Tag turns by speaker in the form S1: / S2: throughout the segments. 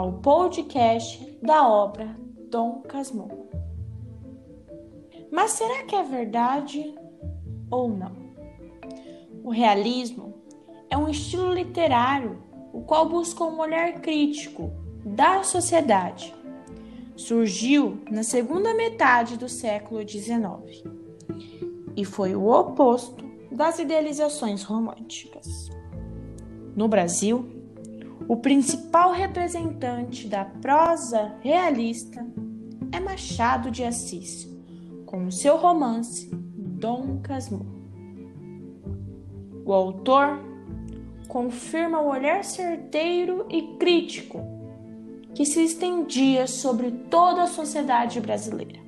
S1: ao podcast da obra Dom Casmurro. Mas será que é verdade ou não? O realismo é um estilo literário o qual busca um olhar crítico da sociedade. Surgiu na segunda metade do século XIX e foi o oposto das idealizações românticas. No Brasil, o principal representante da prosa realista é Machado de Assis, com o seu romance Dom Casmurro. O autor confirma o olhar certeiro e crítico que se estendia sobre toda a sociedade brasileira.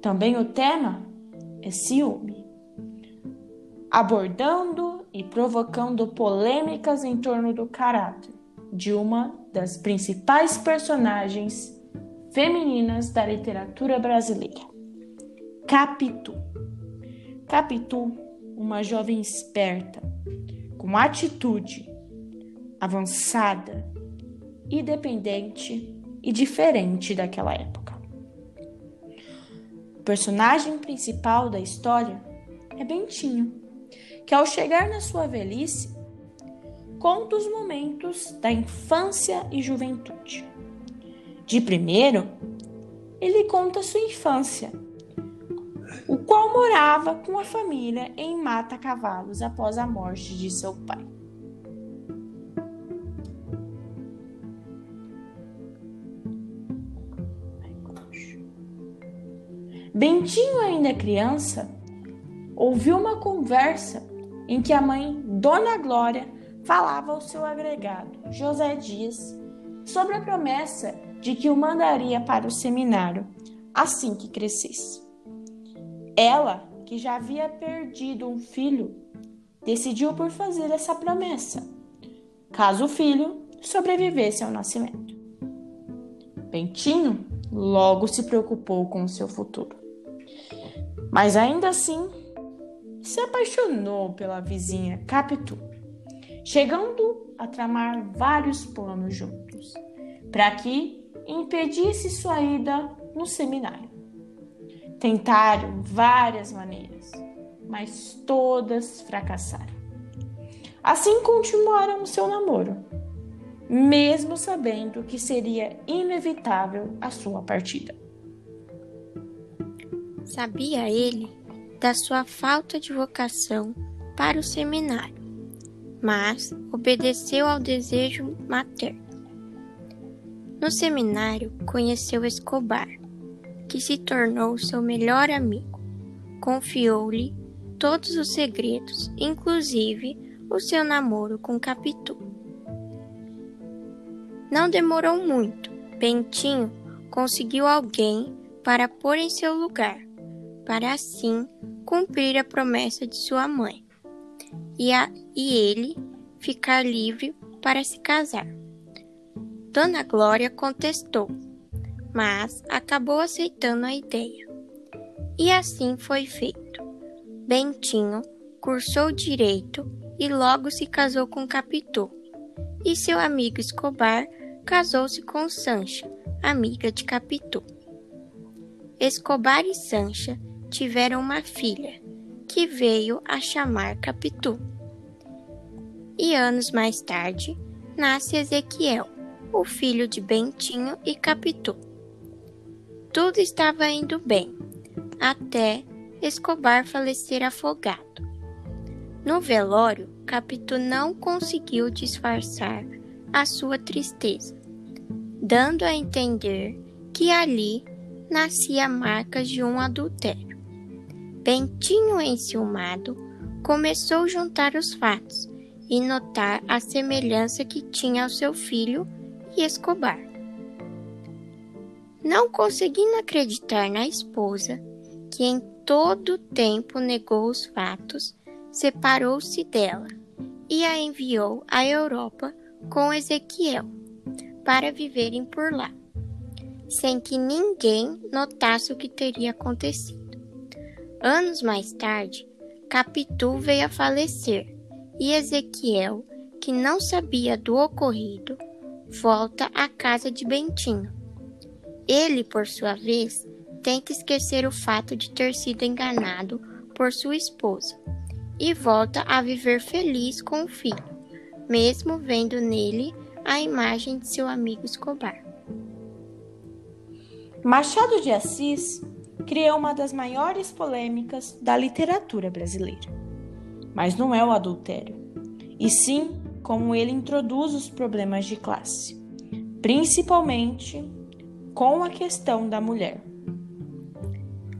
S1: Também o tema é ciúme, abordando e provocando polêmicas em torno do caráter de uma das principais personagens femininas da literatura brasileira, Capitu. Capitu, uma jovem esperta, com atitude avançada, independente e diferente daquela época. O personagem principal da história é Bentinho, que ao chegar na sua velhice, conta os momentos da infância e juventude. De primeiro, ele conta sua infância o qual morava com a família em Mata Cavalos após a morte de seu pai. Bentinho, ainda criança, ouviu uma conversa em que a mãe, Dona Glória, falava ao seu agregado, José Dias, sobre a promessa de que o mandaria para o seminário assim que crescesse. Ela, que já havia perdido um filho, decidiu por fazer essa promessa, caso o filho sobrevivesse ao nascimento. Bentinho logo se preocupou com o seu futuro. Mas ainda assim, se apaixonou pela vizinha Capitu, chegando a tramar vários planos juntos, para que impedisse sua ida no seminário. Tentaram várias maneiras, mas todas fracassaram. Assim continuaram o seu namoro, mesmo sabendo que seria inevitável a sua partida.
S2: Sabia ele da sua falta de vocação para o seminário, mas obedeceu ao desejo materno. No seminário, conheceu Escobar, que se tornou seu melhor amigo. Confiou-lhe todos os segredos, inclusive o seu namoro com Capitu. Não demorou muito. Bentinho conseguiu alguém para pôr em seu lugar, para assim cumprir a promessa de sua mãe e, a, e ele ficar livre para se casar. Dona Glória contestou, mas acabou aceitando a ideia. E assim foi feito. Bentinho cursou direito e logo se casou com Capitu. E seu amigo Escobar casou-se com Sancha, amiga de Capitu. Escobar e Sancha tiveram uma filha, que veio a chamar Capitu. E anos mais tarde, nasce Ezequiel, o filho de Bentinho e Capitu. Tudo estava indo bem, até Escobar falecer afogado. No velório, Capitu não conseguiu disfarçar a sua tristeza, dando a entender que ali nascia marcas de um adultério. Bentinho, enciumado, começou a juntar os fatos e notar a semelhança que tinha ao seu filho e Escobar. Não conseguindo acreditar na esposa, que em todo o tempo negou os fatos, separou-se dela e a enviou à Europa com Ezequiel para viverem por lá, sem que ninguém notasse o que teria acontecido. Anos mais tarde, Capitu veio a falecer e Ezequiel, que não sabia do ocorrido, volta à casa de Bentinho. Ele, por sua vez, tenta esquecer o fato de ter sido enganado por sua esposa e volta a viver feliz com o filho, mesmo vendo nele a imagem de seu amigo Escobar.
S1: Machado de Assis criou uma das maiores polêmicas da literatura brasileira. Mas não é o adultério, e sim como ele introduz os problemas de classe, principalmente com a questão da mulher.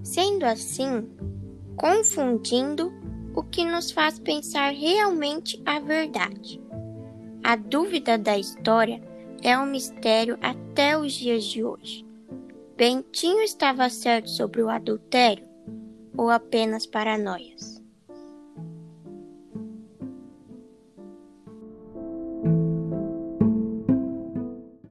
S2: Sendo assim, confundindo o que nos faz pensar realmente a verdade. A dúvida da história é um mistério até os dias de hoje. Bentinho estava certo sobre o adultério ou apenas paranoias?